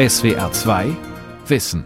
SWR 2 Wissen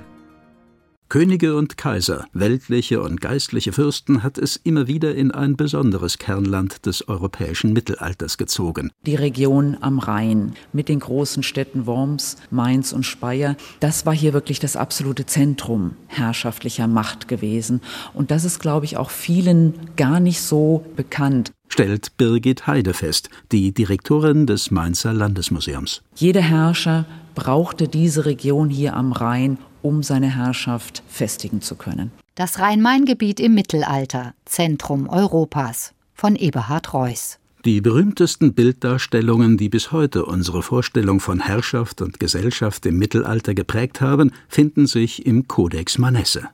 Könige und Kaiser, weltliche und geistliche Fürsten hat es immer wieder in ein besonderes Kernland des europäischen Mittelalters gezogen. Die Region am Rhein mit den großen Städten Worms, Mainz und Speyer, das war hier wirklich das absolute Zentrum herrschaftlicher Macht gewesen. Und das ist, glaube ich, auch vielen gar nicht so bekannt stellt Birgit Heide fest, die Direktorin des Mainzer Landesmuseums. Jeder Herrscher brauchte diese Region hier am Rhein, um seine Herrschaft festigen zu können. Das Rhein-Main-Gebiet im Mittelalter, Zentrum Europas von Eberhard Reuß. Die berühmtesten Bilddarstellungen, die bis heute unsere Vorstellung von Herrschaft und Gesellschaft im Mittelalter geprägt haben, finden sich im Codex Manesse.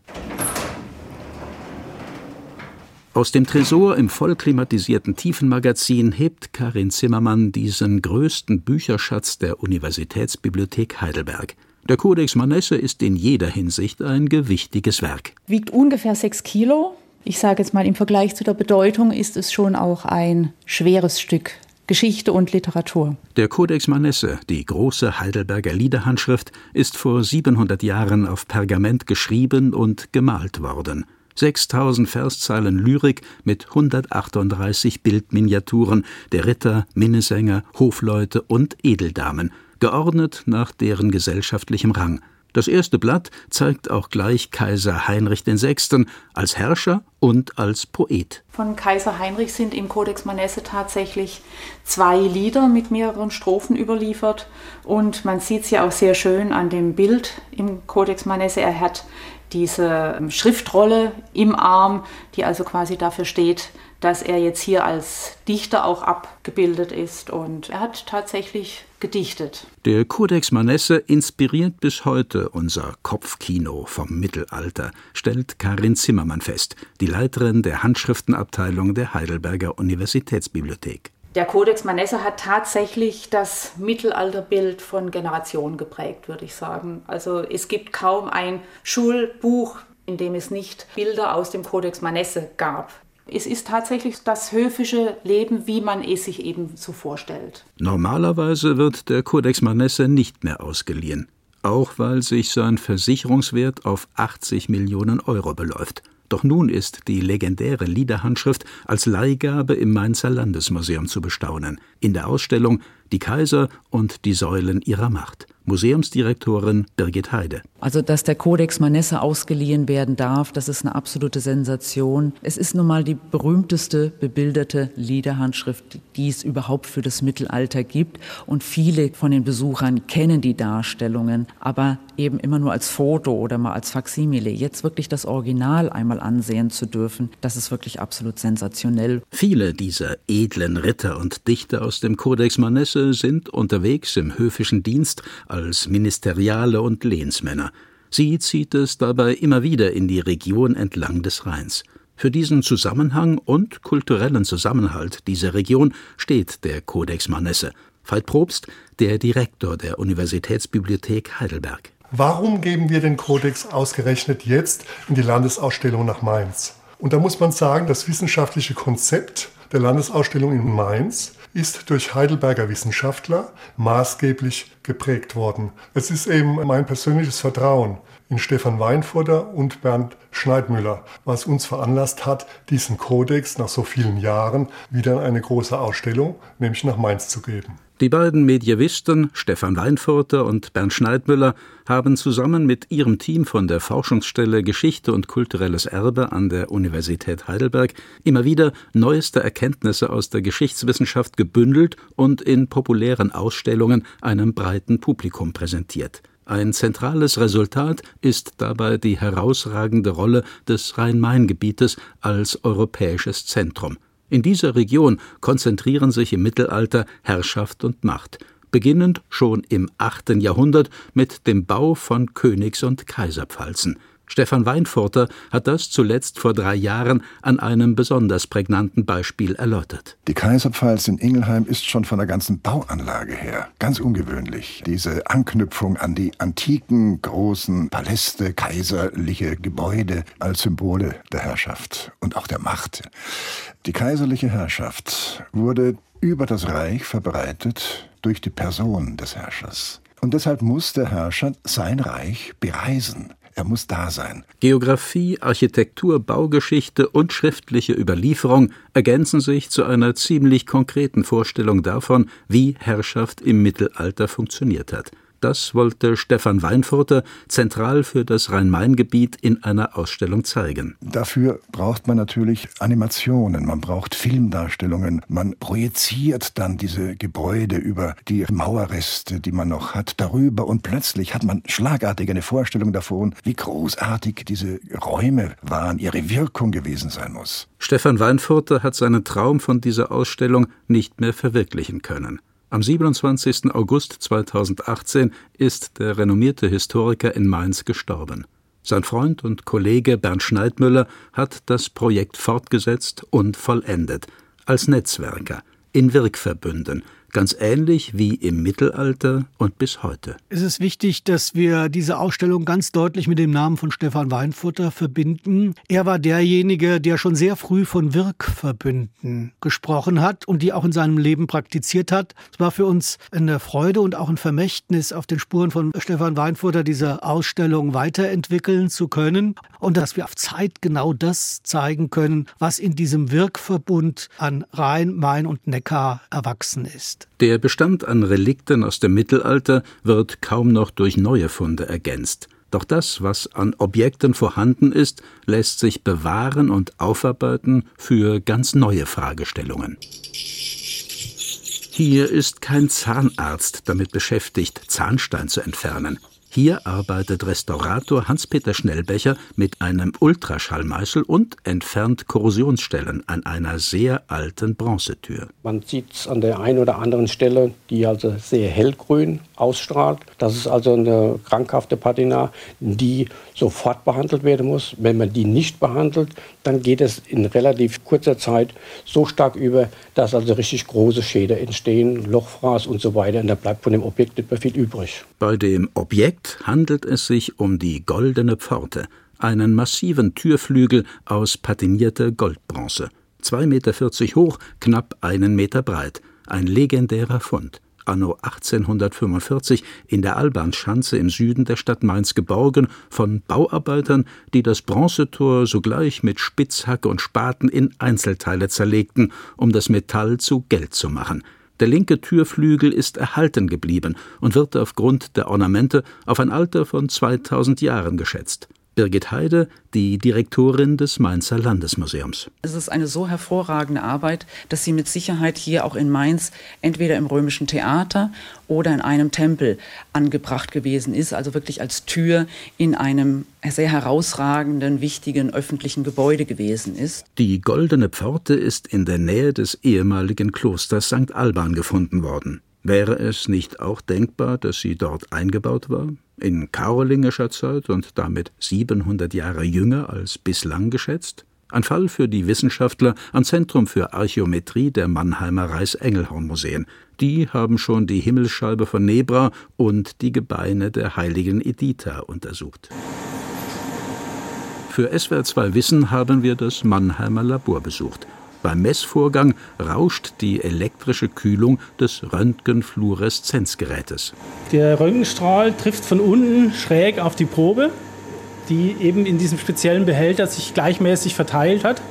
Aus dem Tresor im vollklimatisierten Tiefenmagazin hebt Karin Zimmermann diesen größten Bücherschatz der Universitätsbibliothek Heidelberg. Der Codex Manesse ist in jeder Hinsicht ein gewichtiges Werk. Wiegt ungefähr sechs Kilo. Ich sage jetzt mal, im Vergleich zu der Bedeutung ist es schon auch ein schweres Stück Geschichte und Literatur. Der Codex Manesse, die große Heidelberger Liederhandschrift, ist vor 700 Jahren auf Pergament geschrieben und gemalt worden. 6000 Verszeilen Lyrik mit 138 Bildminiaturen der Ritter, Minnesänger, Hofleute und Edeldamen – geordnet nach deren gesellschaftlichem Rang. Das erste Blatt zeigt auch gleich Kaiser Heinrich VI. als Herrscher und als Poet. Von Kaiser Heinrich sind im Codex Manesse tatsächlich zwei Lieder mit mehreren Strophen überliefert. Und man sieht es ja auch sehr schön an dem Bild im Codex Manesse. Er hat diese Schriftrolle im Arm, die also quasi dafür steht, dass er jetzt hier als Dichter auch abgebildet ist. Und er hat tatsächlich gedichtet. Der Codex Manesse inspiriert bis heute unser Kopfkino vom Mittelalter, stellt Karin Zimmermann fest, die Leiterin der Handschriftenabteilung der Heidelberger Universitätsbibliothek. Der Codex Manesse hat tatsächlich das Mittelalterbild von Generationen geprägt, würde ich sagen. Also es gibt kaum ein Schulbuch, in dem es nicht Bilder aus dem Codex Manesse gab. Es ist tatsächlich das höfische Leben, wie man es sich eben so vorstellt. Normalerweise wird der Codex Manesse nicht mehr ausgeliehen, auch weil sich sein Versicherungswert auf 80 Millionen Euro beläuft. Doch nun ist die legendäre Liederhandschrift als Leihgabe im Mainzer Landesmuseum zu bestaunen, in der Ausstellung Die Kaiser und die Säulen ihrer Macht. Museumsdirektorin Birgit Heide. Also, dass der Codex Manesse ausgeliehen werden darf, das ist eine absolute Sensation. Es ist nun mal die berühmteste bebilderte Liederhandschrift, die es überhaupt für das Mittelalter gibt. Und viele von den Besuchern kennen die Darstellungen, aber eben immer nur als Foto oder mal als Faksimile. Jetzt wirklich das Original einmal ansehen zu dürfen, das ist wirklich absolut sensationell. Viele dieser edlen Ritter und Dichter aus dem Codex Manesse sind unterwegs im höfischen Dienst als Ministeriale und Lehnsmänner. Sie zieht es dabei immer wieder in die Region entlang des Rheins. Für diesen Zusammenhang und kulturellen Zusammenhalt dieser Region steht der Codex Manesse. Veit Probst, der Direktor der Universitätsbibliothek Heidelberg. Warum geben wir den Kodex ausgerechnet jetzt in die Landesausstellung nach Mainz? Und da muss man sagen, das wissenschaftliche Konzept der Landesausstellung in Mainz ist durch Heidelberger Wissenschaftler maßgeblich geprägt worden. Es ist eben mein persönliches Vertrauen in Stefan Weinfurter und Bernd Schneidmüller, was uns veranlasst hat, diesen Kodex nach so vielen Jahren wieder in eine große Ausstellung, nämlich nach Mainz zu geben. Die beiden Medievisten, Stefan Weinfurter und Bernd Schneidmüller, haben zusammen mit ihrem Team von der Forschungsstelle Geschichte und kulturelles Erbe an der Universität Heidelberg immer wieder neueste Erkenntnisse aus der Geschichtswissenschaft gebündelt und in populären Ausstellungen einem breiten Publikum präsentiert. Ein zentrales Resultat ist dabei die herausragende Rolle des Rhein-Main-Gebietes als europäisches Zentrum. In dieser Region konzentrieren sich im Mittelalter Herrschaft und Macht, beginnend schon im 8. Jahrhundert mit dem Bau von Königs- und Kaiserpfalzen. Stefan Weinfurter hat das zuletzt vor drei Jahren an einem besonders prägnanten Beispiel erläutert. Die Kaiserpfalz in Ingelheim ist schon von der ganzen Bauanlage her ganz ungewöhnlich. Diese Anknüpfung an die antiken großen Paläste, kaiserliche Gebäude als Symbole der Herrschaft und auch der Macht. Die kaiserliche Herrschaft wurde über das Reich verbreitet durch die Person des Herrschers. Und deshalb muss der Herrscher sein Reich bereisen. Er muss da sein. Geographie, Architektur, Baugeschichte und schriftliche Überlieferung ergänzen sich zu einer ziemlich konkreten Vorstellung davon, wie Herrschaft im Mittelalter funktioniert hat. Das wollte Stefan Weinfurter zentral für das Rhein-Main-Gebiet in einer Ausstellung zeigen. Dafür braucht man natürlich Animationen, man braucht Filmdarstellungen, man projiziert dann diese Gebäude über die Mauerreste, die man noch hat, darüber und plötzlich hat man schlagartig eine Vorstellung davon, wie großartig diese Räume waren, ihre Wirkung gewesen sein muss. Stefan Weinfurter hat seinen Traum von dieser Ausstellung nicht mehr verwirklichen können. Am 27. August 2018 ist der renommierte Historiker in Mainz gestorben. Sein Freund und Kollege Bernd Schneidmüller hat das Projekt fortgesetzt und vollendet, als Netzwerker, in Wirkverbünden, ganz ähnlich wie im Mittelalter und bis heute. Es ist wichtig, dass wir diese Ausstellung ganz deutlich mit dem Namen von Stefan Weinfutter verbinden. Er war derjenige, der schon sehr früh von Wirkverbünden gesprochen hat und die auch in seinem Leben praktiziert hat. Es war für uns eine Freude und auch ein Vermächtnis, auf den Spuren von Stefan Weinfutter diese Ausstellung weiterentwickeln zu können und dass wir auf Zeit genau das zeigen können, was in diesem Wirkverbund an Rhein, Main und Neckar erwachsen ist. Der Bestand an Relikten aus dem Mittelalter wird kaum noch durch neue Funde ergänzt. Doch das, was an Objekten vorhanden ist, lässt sich bewahren und aufarbeiten für ganz neue Fragestellungen. Hier ist kein Zahnarzt damit beschäftigt, Zahnstein zu entfernen. Hier arbeitet Restaurator Hans-Peter Schnellbecher mit einem Ultraschallmeißel und entfernt Korrosionsstellen an einer sehr alten Bronzetür. Man sieht es an der einen oder anderen Stelle, die also sehr hellgrün ausstrahlt. Das ist also eine krankhafte Patina, die sofort behandelt werden muss. Wenn man die nicht behandelt, dann geht es in relativ kurzer Zeit so stark über, dass also richtig große Schäden entstehen, Lochfraß und so weiter. Und da bleibt von dem Objekt nicht mehr viel übrig. Bei dem Objekt handelt es sich um die Goldene Pforte, einen massiven Türflügel aus patinierter Goldbronze. 2,40 Meter hoch, knapp einen Meter breit. Ein legendärer Fund anno 1845 in der Albanschanze im Süden der Stadt Mainz geborgen von Bauarbeitern, die das Bronzetor sogleich mit Spitzhacke und Spaten in Einzelteile zerlegten, um das Metall zu Geld zu machen. Der linke Türflügel ist erhalten geblieben und wird aufgrund der Ornamente auf ein Alter von 2000 Jahren geschätzt. Birgit Heide, die Direktorin des Mainzer Landesmuseums. Es ist eine so hervorragende Arbeit, dass sie mit Sicherheit hier auch in Mainz entweder im römischen Theater oder in einem Tempel angebracht gewesen ist, also wirklich als Tür in einem sehr herausragenden, wichtigen öffentlichen Gebäude gewesen ist. Die goldene Pforte ist in der Nähe des ehemaligen Klosters St. Alban gefunden worden. Wäre es nicht auch denkbar, dass sie dort eingebaut war? In karolingischer Zeit und damit 700 Jahre jünger als bislang geschätzt? Ein Fall für die Wissenschaftler am Zentrum für Archäometrie der Mannheimer Reichs-Engelhorn-Museen. Die haben schon die Himmelsscheibe von Nebra und die Gebeine der heiligen Editha untersucht. Für SWR2 Wissen haben wir das Mannheimer Labor besucht. Beim Messvorgang rauscht die elektrische Kühlung des Röntgenfluoreszenzgerätes. Der Röntgenstrahl trifft von unten schräg auf die Probe, die eben in diesem speziellen Behälter sich gleichmäßig verteilt hat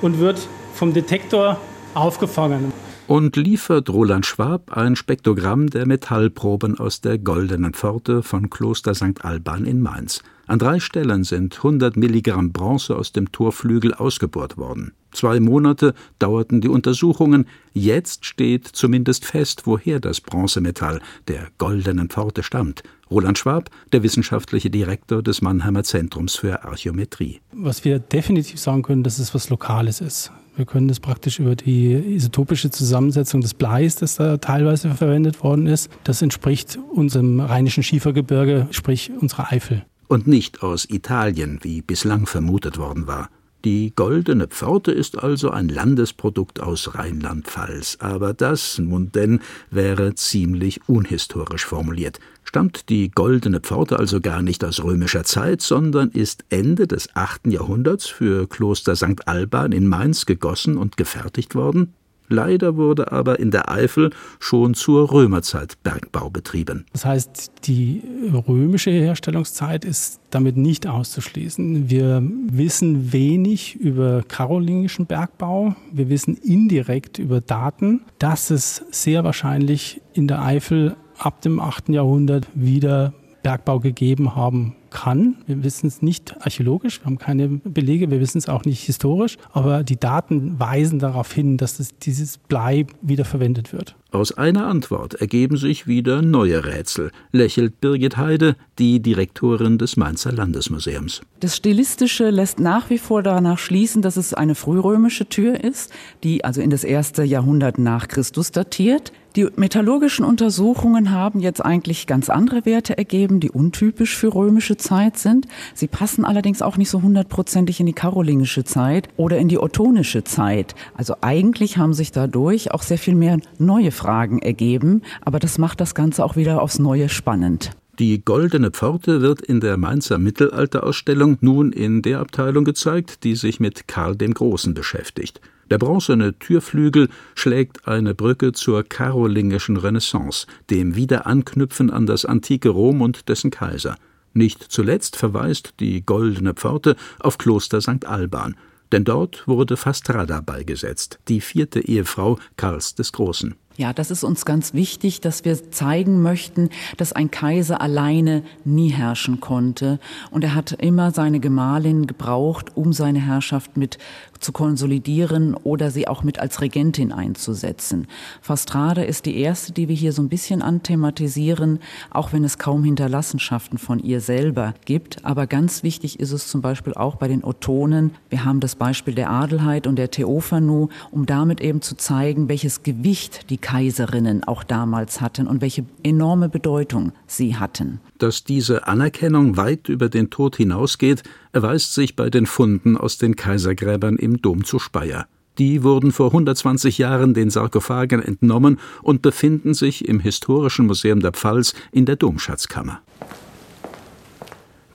und wird vom Detektor aufgefangen. Und liefert Roland Schwab ein Spektrogramm der Metallproben aus der Goldenen Pforte von Kloster St. Alban in Mainz. An drei Stellen sind 100 Milligramm Bronze aus dem Torflügel ausgebohrt worden. Zwei Monate dauerten die Untersuchungen. Jetzt steht zumindest fest, woher das Bronzemetall der goldenen Pforte stammt. Roland Schwab, der wissenschaftliche Direktor des Mannheimer Zentrums für Archäometrie. Was wir definitiv sagen können, dass es was Lokales ist. Wir können das praktisch über die isotopische Zusammensetzung des Bleis, das da teilweise verwendet worden ist, das entspricht unserem rheinischen Schiefergebirge, sprich unserer Eifel. Und nicht aus Italien, wie bislang vermutet worden war. Die Goldene Pforte ist also ein Landesprodukt aus Rheinland-Pfalz, aber das, nun denn, wäre ziemlich unhistorisch formuliert. Stammt die Goldene Pforte also gar nicht aus römischer Zeit, sondern ist Ende des 8. Jahrhunderts für Kloster St. Alban in Mainz gegossen und gefertigt worden? Leider wurde aber in der Eifel schon zur Römerzeit Bergbau betrieben. Das heißt, die römische Herstellungszeit ist damit nicht auszuschließen. Wir wissen wenig über karolingischen Bergbau. Wir wissen indirekt über Daten, dass es sehr wahrscheinlich in der Eifel ab dem 8. Jahrhundert wieder Bergbau gegeben haben kann. Wir wissen es nicht archäologisch, wir haben keine Belege, wir wissen es auch nicht historisch, aber die Daten weisen darauf hin, dass es, dieses Blei wieder verwendet wird. Aus einer Antwort ergeben sich wieder neue Rätsel, lächelt Birgit Heide, die Direktorin des Mainzer Landesmuseums. Das Stilistische lässt nach wie vor danach schließen, dass es eine frührömische Tür ist, die also in das erste Jahrhundert nach Christus datiert. Die metallurgischen Untersuchungen haben jetzt eigentlich ganz andere Werte ergeben, die untypisch für römische Zeit sind. Sie passen allerdings auch nicht so hundertprozentig in die karolingische Zeit oder in die ottonische Zeit. Also eigentlich haben sich dadurch auch sehr viel mehr neue Fragen ergeben, aber das macht das Ganze auch wieder aufs Neue spannend. Die Goldene Pforte wird in der Mainzer Mittelalterausstellung nun in der Abteilung gezeigt, die sich mit Karl dem Großen beschäftigt. Der bronzene Türflügel schlägt eine Brücke zur karolingischen Renaissance, dem Wiederanknüpfen an das antike Rom und dessen Kaiser. Nicht zuletzt verweist die Goldene Pforte auf Kloster St. Alban, denn dort wurde Fastrada beigesetzt, die vierte Ehefrau Karls des Großen. Ja, das ist uns ganz wichtig, dass wir zeigen möchten, dass ein Kaiser alleine nie herrschen konnte. Und er hat immer seine Gemahlin gebraucht, um seine Herrschaft mit zu konsolidieren oder sie auch mit als Regentin einzusetzen. Fastrade ist die erste, die wir hier so ein bisschen anthematisieren, auch wenn es kaum Hinterlassenschaften von ihr selber gibt. Aber ganz wichtig ist es zum Beispiel auch bei den Ottonen. Wir haben das Beispiel der Adelheid und der Theophanu, um damit eben zu zeigen, welches Gewicht die Kaiserinnen auch damals hatten und welche enorme Bedeutung sie hatten. Dass diese Anerkennung weit über den Tod hinausgeht, erweist sich bei den Funden aus den Kaisergräbern im Dom zu Speyer. Die wurden vor 120 Jahren den Sarkophagen entnommen und befinden sich im Historischen Museum der Pfalz in der Domschatzkammer.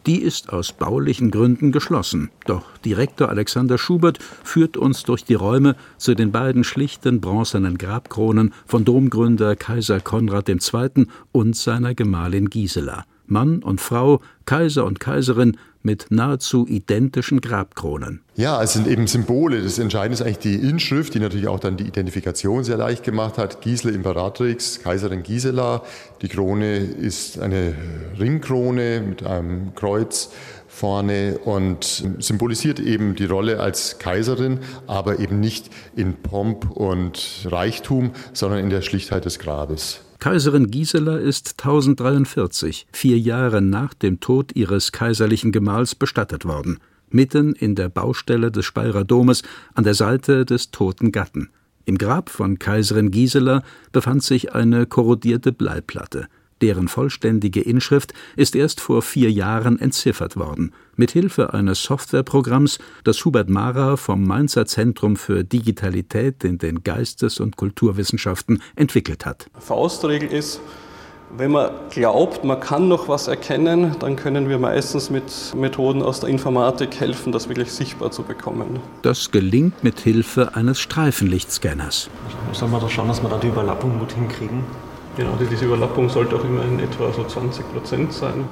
Die ist aus baulichen Gründen geschlossen. Doch Direktor Alexander Schubert führt uns durch die Räume zu den beiden schlichten bronzenen Grabkronen von Domgründer Kaiser Konrad II. und seiner Gemahlin Gisela. Mann und Frau, Kaiser und Kaiserin mit nahezu identischen Grabkronen. Ja, es sind eben Symbole. Das Entscheidende ist eigentlich die Inschrift, die natürlich auch dann die Identifikation sehr leicht gemacht hat. Gisela Imperatrix, Kaiserin Gisela. Die Krone ist eine Ringkrone mit einem Kreuz vorne und symbolisiert eben die Rolle als Kaiserin, aber eben nicht in Pomp und Reichtum, sondern in der Schlichtheit des Grabes. Kaiserin Gisela ist 1043, vier Jahre nach dem Tod ihres kaiserlichen Gemahls, bestattet worden, mitten in der Baustelle des Speyerer Domes an der Seite des toten Gatten. Im Grab von Kaiserin Gisela befand sich eine korrodierte Bleiplatte. Deren vollständige Inschrift ist erst vor vier Jahren entziffert worden, mit Hilfe eines Softwareprogramms, das Hubert Mara vom Mainzer Zentrum für Digitalität in den Geistes- und Kulturwissenschaften entwickelt hat. Faustregel ist, wenn man glaubt, man kann noch was erkennen, dann können wir meistens mit Methoden aus der Informatik helfen, das wirklich sichtbar zu bekommen. Das gelingt mit Hilfe eines Streifenlichtscanners. Sollen wir da schauen, dass wir da die Überlappung gut hinkriegen? Genau, diese Überlappung sollte auch immer in etwa so 20 Prozent sein.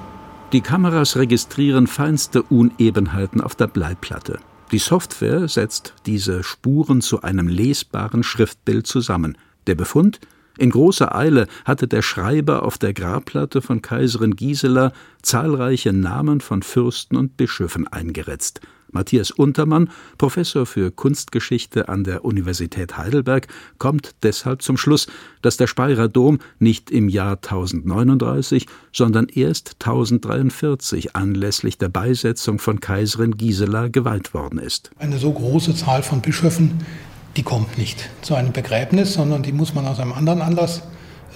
Die Kameras registrieren feinste Unebenheiten auf der Bleiplatte. Die Software setzt diese Spuren zu einem lesbaren Schriftbild zusammen. Der Befund? In großer Eile hatte der Schreiber auf der Grabplatte von Kaiserin Gisela zahlreiche Namen von Fürsten und Bischöfen eingeritzt. Matthias Untermann, Professor für Kunstgeschichte an der Universität Heidelberg, kommt deshalb zum Schluss, dass der Speyerer Dom nicht im Jahr 1039, sondern erst 1043 anlässlich der Beisetzung von Kaiserin Gisela geweiht worden ist. Eine so große Zahl von Bischöfen, die kommt nicht zu einem Begräbnis, sondern die muss man aus einem anderen Anlass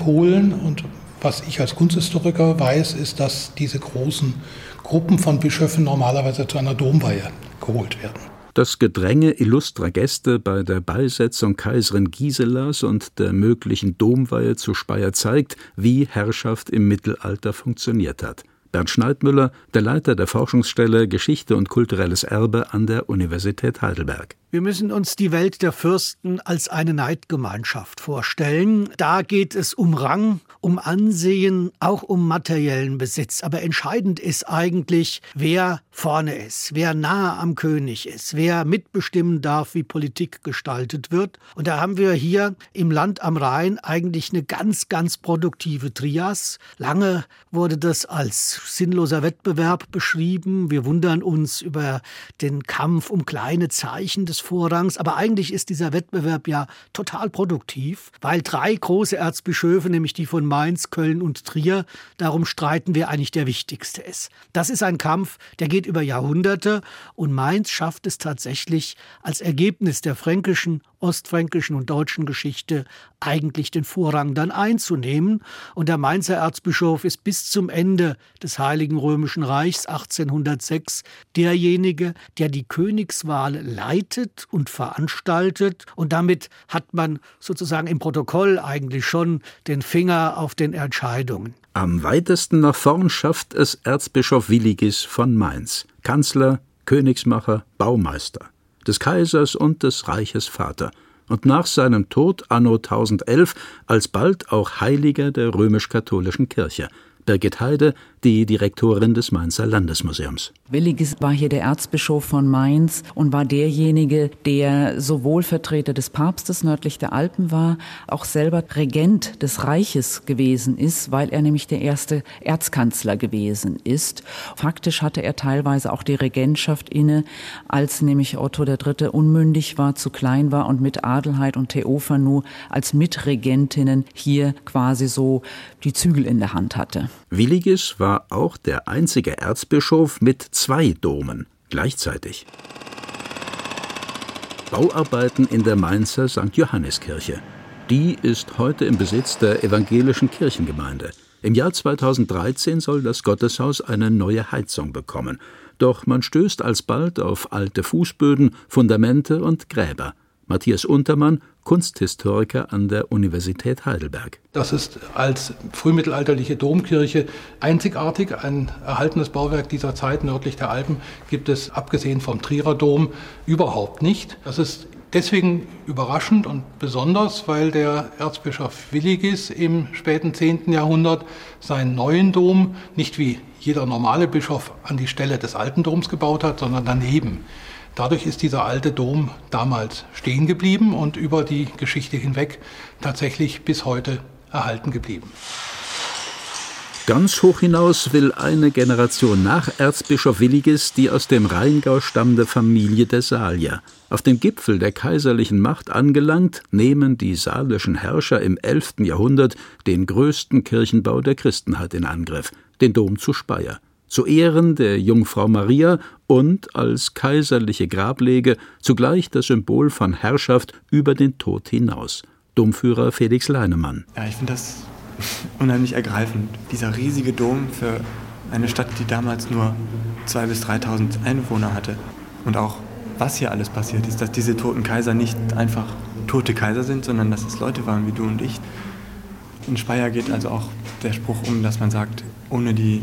holen. Und was ich als Kunsthistoriker weiß, ist, dass diese großen Gruppen von Bischöfen normalerweise zu einer Domweihe geholt werden. Das Gedränge illustrer Gäste bei der Beisetzung Kaiserin Giselas und der möglichen Domweihe zu Speyer zeigt, wie Herrschaft im Mittelalter funktioniert hat. Bernd Schneidmüller, der Leiter der Forschungsstelle Geschichte und kulturelles Erbe an der Universität Heidelberg. Wir müssen uns die Welt der Fürsten als eine Neidgemeinschaft vorstellen. Da geht es um Rang, um Ansehen, auch um materiellen Besitz. Aber entscheidend ist eigentlich, wer vorne ist, wer nahe am König ist, wer mitbestimmen darf, wie Politik gestaltet wird. Und da haben wir hier im Land am Rhein eigentlich eine ganz, ganz produktive Trias. Lange wurde das als sinnloser Wettbewerb beschrieben. Wir wundern uns über den Kampf um kleine Zeichen des Vorrangs. Aber eigentlich ist dieser Wettbewerb ja total produktiv, weil drei große Erzbischöfe, nämlich die von Mainz, Köln und Trier, darum streiten, wer eigentlich der wichtigste ist. Das ist ein Kampf, der geht über Jahrhunderte und Mainz schafft es tatsächlich als Ergebnis der fränkischen ostfränkischen und deutschen Geschichte eigentlich den Vorrang dann einzunehmen. Und der Mainzer Erzbischof ist bis zum Ende des Heiligen Römischen Reichs 1806 derjenige, der die Königswahl leitet und veranstaltet. Und damit hat man sozusagen im Protokoll eigentlich schon den Finger auf den Entscheidungen. Am weitesten nach vorn schafft es Erzbischof Willigis von Mainz, Kanzler, Königsmacher, Baumeister des Kaisers und des Reiches Vater. Und nach seinem Tod anno 1011 alsbald auch Heiliger der römisch-katholischen Kirche. Birgit Heide, die Direktorin des Mainzer Landesmuseums. Williges war hier der Erzbischof von Mainz und war derjenige, der sowohl Vertreter des Papstes nördlich der Alpen war, auch selber Regent des Reiches gewesen ist, weil er nämlich der erste Erzkanzler gewesen ist. Faktisch hatte er teilweise auch die Regentschaft inne, als nämlich Otto III. unmündig war, zu klein war und mit Adelheid und Theophanu als Mitregentinnen hier quasi so die Zügel in der Hand hatte. Willigis war auch der einzige Erzbischof mit zwei Domen gleichzeitig. Bauarbeiten in der Mainzer St. Johanniskirche. Die ist heute im Besitz der evangelischen Kirchengemeinde. Im Jahr 2013 soll das Gotteshaus eine neue Heizung bekommen. Doch man stößt alsbald auf alte Fußböden, Fundamente und Gräber. Matthias Untermann, Kunsthistoriker an der Universität Heidelberg. Das ist als frühmittelalterliche Domkirche einzigartig. Ein erhaltenes Bauwerk dieser Zeit nördlich der Alpen gibt es, abgesehen vom Trierer Dom, überhaupt nicht. Das ist deswegen überraschend und besonders, weil der Erzbischof Willigis im späten 10. Jahrhundert seinen neuen Dom nicht wie jeder normale Bischof an die Stelle des alten Doms gebaut hat, sondern daneben. Dadurch ist dieser alte Dom damals stehen geblieben und über die Geschichte hinweg tatsächlich bis heute erhalten geblieben. Ganz hoch hinaus will eine Generation nach Erzbischof Williges die aus dem Rheingau stammende Familie der Salier. Auf dem Gipfel der kaiserlichen Macht angelangt, nehmen die salischen Herrscher im 11. Jahrhundert den größten Kirchenbau der Christenheit in Angriff, den Dom zu Speyer zu Ehren der Jungfrau Maria und als kaiserliche Grablege zugleich das Symbol von Herrschaft über den Tod hinaus. Domführer Felix Leinemann. Ja, ich finde das unheimlich ergreifend. Dieser riesige Dom für eine Stadt, die damals nur 2.000 bis 3.000 Einwohner hatte. Und auch, was hier alles passiert ist, dass diese toten Kaiser nicht einfach tote Kaiser sind, sondern dass es Leute waren wie du und ich. In Speyer geht also auch der Spruch um, dass man sagt, ohne die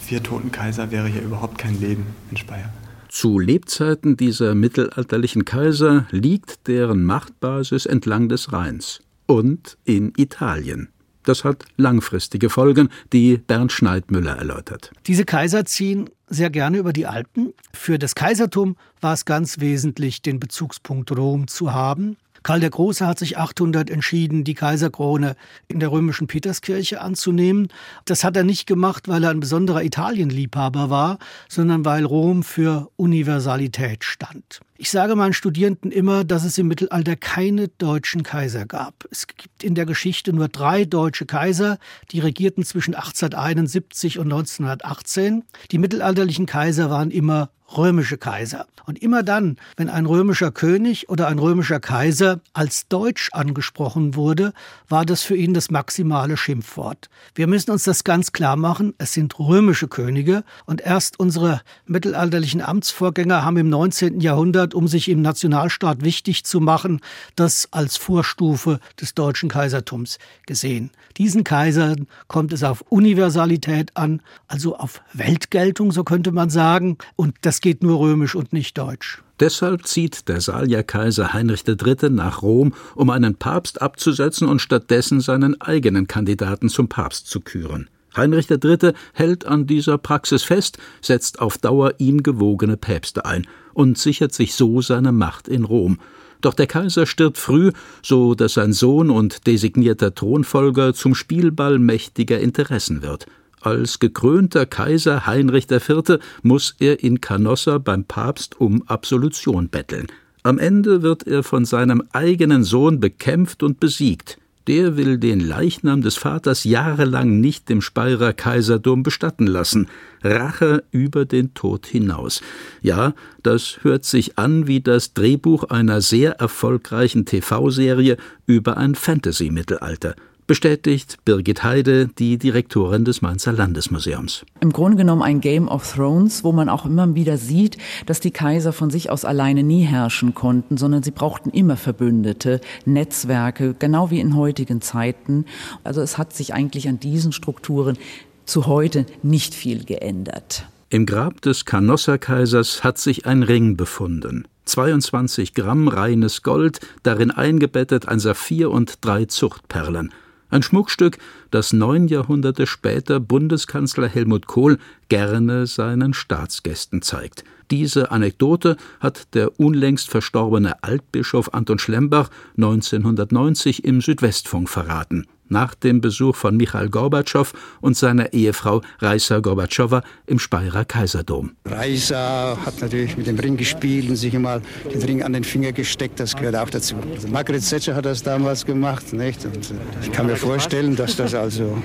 vier toten Kaiser wäre hier überhaupt kein Leben in Speyer. Zu Lebzeiten dieser mittelalterlichen Kaiser liegt deren Machtbasis entlang des Rheins und in Italien. Das hat langfristige Folgen, die Bernd Schneidmüller erläutert. Diese Kaiser ziehen sehr gerne über die Alpen. Für das Kaisertum war es ganz wesentlich, den Bezugspunkt Rom zu haben. Karl der Große hat sich 800 entschieden, die Kaiserkrone in der römischen Peterskirche anzunehmen. Das hat er nicht gemacht, weil er ein besonderer Italienliebhaber war, sondern weil Rom für Universalität stand. Ich sage meinen Studierenden immer, dass es im Mittelalter keine deutschen Kaiser gab. Es gibt in der Geschichte nur drei deutsche Kaiser, die regierten zwischen 1871 und 1918. Die mittelalterlichen Kaiser waren immer römische Kaiser. Und immer dann, wenn ein römischer König oder ein römischer Kaiser als Deutsch angesprochen wurde, war das für ihn das maximale Schimpfwort. Wir müssen uns das ganz klar machen, es sind römische Könige und erst unsere mittelalterlichen Amtsvorgänger haben im 19. Jahrhundert, um sich im Nationalstaat wichtig zu machen, das als Vorstufe des deutschen Kaisertums gesehen. Diesen Kaisern kommt es auf Universalität an, also auf Weltgeltung, so könnte man sagen, und das geht nur römisch und nicht deutsch. Deshalb zieht der Salierkaiser Heinrich III. nach Rom, um einen Papst abzusetzen und stattdessen seinen eigenen Kandidaten zum Papst zu küren. Heinrich III. hält an dieser Praxis fest, setzt auf Dauer ihm gewogene Päpste ein und sichert sich so seine Macht in Rom. Doch der Kaiser stirbt früh, so dass sein Sohn und designierter Thronfolger zum Spielball mächtiger Interessen wird. Als gekrönter Kaiser Heinrich IV. muss er in Canossa beim Papst um Absolution betteln. Am Ende wird er von seinem eigenen Sohn bekämpft und besiegt. Der will den Leichnam des Vaters jahrelang nicht im Speyerer Kaiserdom bestatten lassen. Rache über den Tod hinaus. Ja, das hört sich an wie das Drehbuch einer sehr erfolgreichen TV-Serie über ein Fantasy-Mittelalter bestätigt Birgit Heide, die Direktorin des Mainzer Landesmuseums. Im Grunde genommen ein Game of Thrones, wo man auch immer wieder sieht, dass die Kaiser von sich aus alleine nie herrschen konnten, sondern sie brauchten immer Verbündete, Netzwerke, genau wie in heutigen Zeiten. Also es hat sich eigentlich an diesen Strukturen zu heute nicht viel geändert. Im Grab des Canossa-Kaisers hat sich ein Ring befunden. 22 Gramm reines Gold, darin eingebettet ein Saphir und drei Zuchtperlen. Ein Schmuckstück, das neun Jahrhunderte später Bundeskanzler Helmut Kohl gerne seinen Staatsgästen zeigt. Diese Anekdote hat der unlängst verstorbene Altbischof Anton Schlembach 1990 im Südwestfunk verraten nach dem Besuch von Michail Gorbatschow und seiner Ehefrau Raisa Gorbatschowa im Speyerer Kaiserdom. Raisa hat natürlich mit dem Ring gespielt und sich immer den Ring an den Finger gesteckt, das gehört auch dazu. Also Margaret Thatcher hat das damals gemacht. Nicht? Und äh, ich kann mir vorstellen, dass das also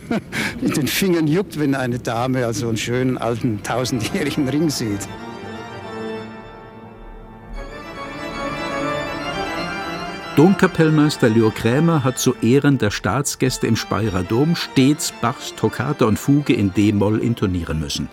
in den Fingern juckt, wenn eine Dame also einen schönen alten tausendjährigen Ring sieht. Domkapellmeister Leo Krämer hat zu Ehren der Staatsgäste im Speyerer Dom stets Bachs Toccata und Fuge in D-Moll intonieren müssen.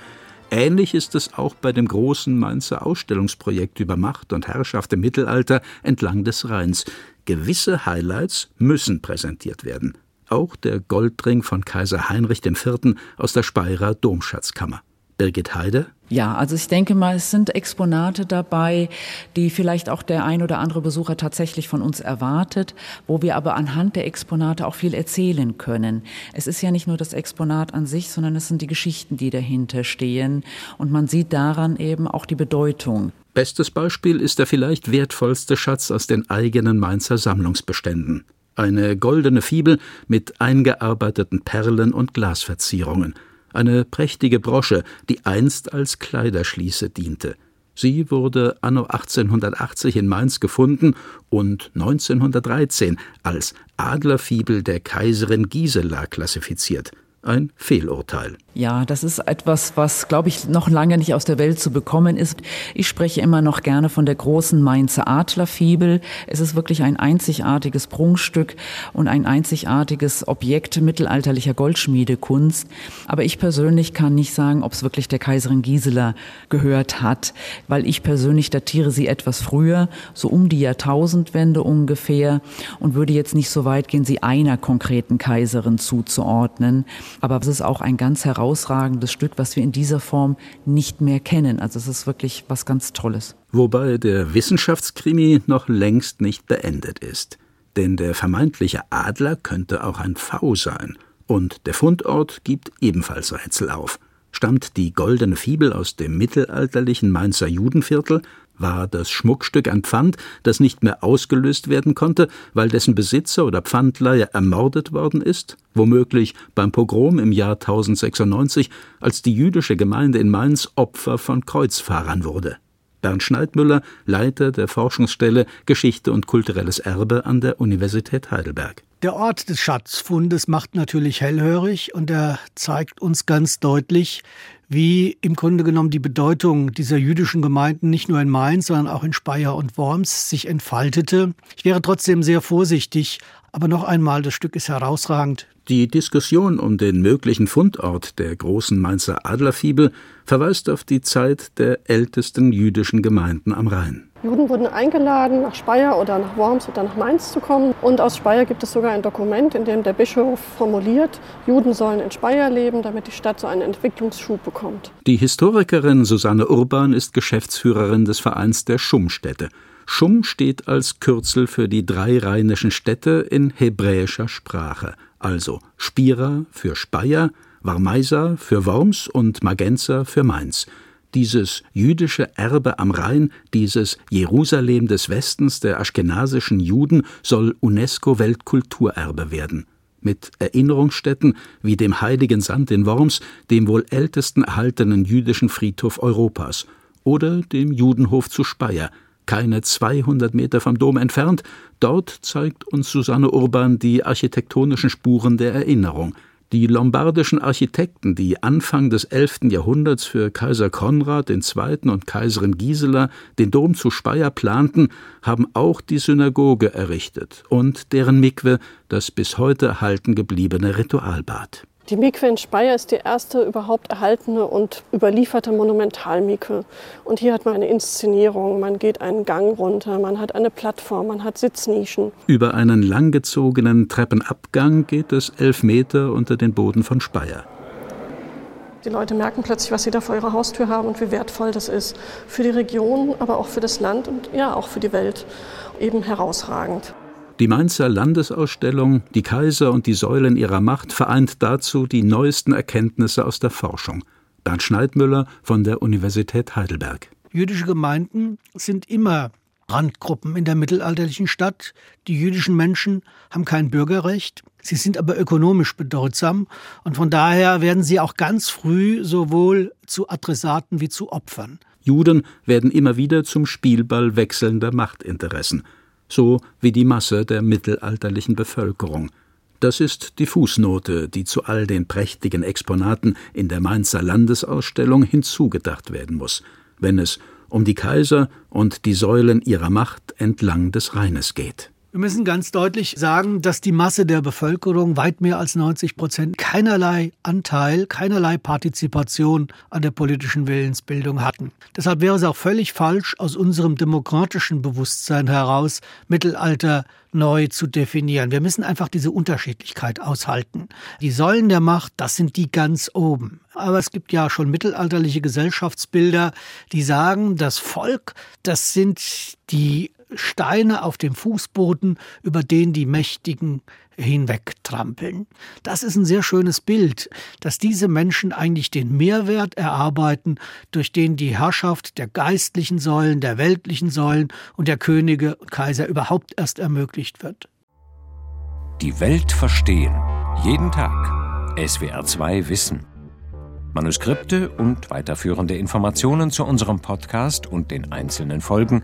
Ähnlich ist es auch bei dem großen Mainzer Ausstellungsprojekt über Macht und Herrschaft im Mittelalter entlang des Rheins. Gewisse Highlights müssen präsentiert werden. Auch der Goldring von Kaiser Heinrich IV. aus der Speyerer Domschatzkammer. Birgit Heide? Ja, also ich denke mal, es sind Exponate dabei, die vielleicht auch der ein oder andere Besucher tatsächlich von uns erwartet, wo wir aber anhand der Exponate auch viel erzählen können. Es ist ja nicht nur das Exponat an sich, sondern es sind die Geschichten, die dahinter stehen. Und man sieht daran eben auch die Bedeutung. Bestes Beispiel ist der vielleicht wertvollste Schatz aus den eigenen Mainzer Sammlungsbeständen. Eine goldene Fibel mit eingearbeiteten Perlen und Glasverzierungen – eine prächtige Brosche, die einst als Kleiderschließe diente. Sie wurde anno 1880 in Mainz gefunden und 1913 als Adlerfibel der Kaiserin Gisela klassifiziert ein Fehlurteil. Ja, das ist etwas, was, glaube ich, noch lange nicht aus der Welt zu bekommen ist. Ich spreche immer noch gerne von der großen Mainzer Adlerfibel. Es ist wirklich ein einzigartiges Prunkstück und ein einzigartiges Objekt mittelalterlicher Goldschmiedekunst. Aber ich persönlich kann nicht sagen, ob es wirklich der Kaiserin Gisela gehört hat, weil ich persönlich datiere sie etwas früher, so um die Jahrtausendwende ungefähr und würde jetzt nicht so weit gehen, sie einer konkreten Kaiserin zuzuordnen. Aber es ist auch ein ganz herausragendes Stück, was wir in dieser Form nicht mehr kennen. Also es ist wirklich was ganz Tolles. Wobei der Wissenschaftskrimi noch längst nicht beendet ist. Denn der vermeintliche Adler könnte auch ein V sein. Und der Fundort gibt ebenfalls Rätsel auf. Stammt die goldene Fibel aus dem mittelalterlichen Mainzer Judenviertel war das Schmuckstück ein Pfand, das nicht mehr ausgelöst werden konnte, weil dessen Besitzer oder Pfandleiher ermordet worden ist? Womöglich beim Pogrom im Jahr 1096, als die jüdische Gemeinde in Mainz Opfer von Kreuzfahrern wurde. Bernd Schneidmüller, Leiter der Forschungsstelle Geschichte und kulturelles Erbe an der Universität Heidelberg. Der Ort des Schatzfundes macht natürlich hellhörig und er zeigt uns ganz deutlich, wie im Grunde genommen die Bedeutung dieser jüdischen Gemeinden nicht nur in Mainz, sondern auch in Speyer und Worms sich entfaltete. Ich wäre trotzdem sehr vorsichtig, aber noch einmal, das Stück ist herausragend. Die Diskussion um den möglichen Fundort der großen Mainzer Adlerfibel verweist auf die Zeit der ältesten jüdischen Gemeinden am Rhein. Juden wurden eingeladen, nach Speyer oder nach Worms oder nach Mainz zu kommen. Und aus Speyer gibt es sogar ein Dokument, in dem der Bischof formuliert, Juden sollen in Speyer leben, damit die Stadt so einen Entwicklungsschub bekommt. Die Historikerin Susanne Urban ist Geschäftsführerin des Vereins der Schummstädte. Schumm steht als Kürzel für die drei rheinischen Städte in hebräischer Sprache, also Spira für Speyer, Warmeiser für Worms und Magenza für Mainz. Dieses jüdische Erbe am Rhein, dieses Jerusalem des Westens der aschkenasischen Juden soll UNESCO-Weltkulturerbe werden. Mit Erinnerungsstätten wie dem Heiligen Sand in Worms, dem wohl ältesten erhaltenen jüdischen Friedhof Europas, oder dem Judenhof zu Speyer, keine 200 Meter vom Dom entfernt. Dort zeigt uns Susanne Urban die architektonischen Spuren der Erinnerung. Die lombardischen Architekten, die Anfang des 11. Jahrhunderts für Kaiser Konrad II. und Kaiserin Gisela den Dom zu Speyer planten, haben auch die Synagoge errichtet und deren Mikwe, das bis heute erhalten gebliebene Ritualbad. Die Mikwe in Speyer ist die erste überhaupt erhaltene und überlieferte Monumentalmikwe. Und hier hat man eine Inszenierung, man geht einen Gang runter, man hat eine Plattform, man hat Sitznischen. Über einen langgezogenen Treppenabgang geht es elf Meter unter den Boden von Speyer. Die Leute merken plötzlich, was sie da vor ihrer Haustür haben und wie wertvoll das ist. Für die Region, aber auch für das Land und ja, auch für die Welt. Eben herausragend. Die Mainzer Landesausstellung Die Kaiser und die Säulen ihrer Macht vereint dazu die neuesten Erkenntnisse aus der Forschung. Bernd Schneidmüller von der Universität Heidelberg. Jüdische Gemeinden sind immer Randgruppen in der mittelalterlichen Stadt. Die jüdischen Menschen haben kein Bürgerrecht, sie sind aber ökonomisch bedeutsam und von daher werden sie auch ganz früh sowohl zu Adressaten wie zu Opfern. Juden werden immer wieder zum Spielball wechselnder Machtinteressen so wie die Masse der mittelalterlichen Bevölkerung. Das ist die Fußnote, die zu all den prächtigen Exponaten in der Mainzer Landesausstellung hinzugedacht werden muss, wenn es um die Kaiser und die Säulen ihrer Macht entlang des Rheines geht. Wir müssen ganz deutlich sagen, dass die Masse der Bevölkerung weit mehr als 90 Prozent keinerlei Anteil, keinerlei Partizipation an der politischen Willensbildung hatten. Deshalb wäre es auch völlig falsch, aus unserem demokratischen Bewusstsein heraus Mittelalter neu zu definieren. Wir müssen einfach diese Unterschiedlichkeit aushalten. Die Säulen der Macht, das sind die ganz oben. Aber es gibt ja schon mittelalterliche Gesellschaftsbilder, die sagen, das Volk, das sind die Steine auf dem Fußboden, über den die Mächtigen hinwegtrampeln. Das ist ein sehr schönes Bild, dass diese Menschen eigentlich den Mehrwert erarbeiten, durch den die Herrschaft der geistlichen Säulen, der weltlichen Säulen und der Könige und Kaiser überhaupt erst ermöglicht wird. Die Welt verstehen. Jeden Tag. SWR2 Wissen. Manuskripte und weiterführende Informationen zu unserem Podcast und den einzelnen Folgen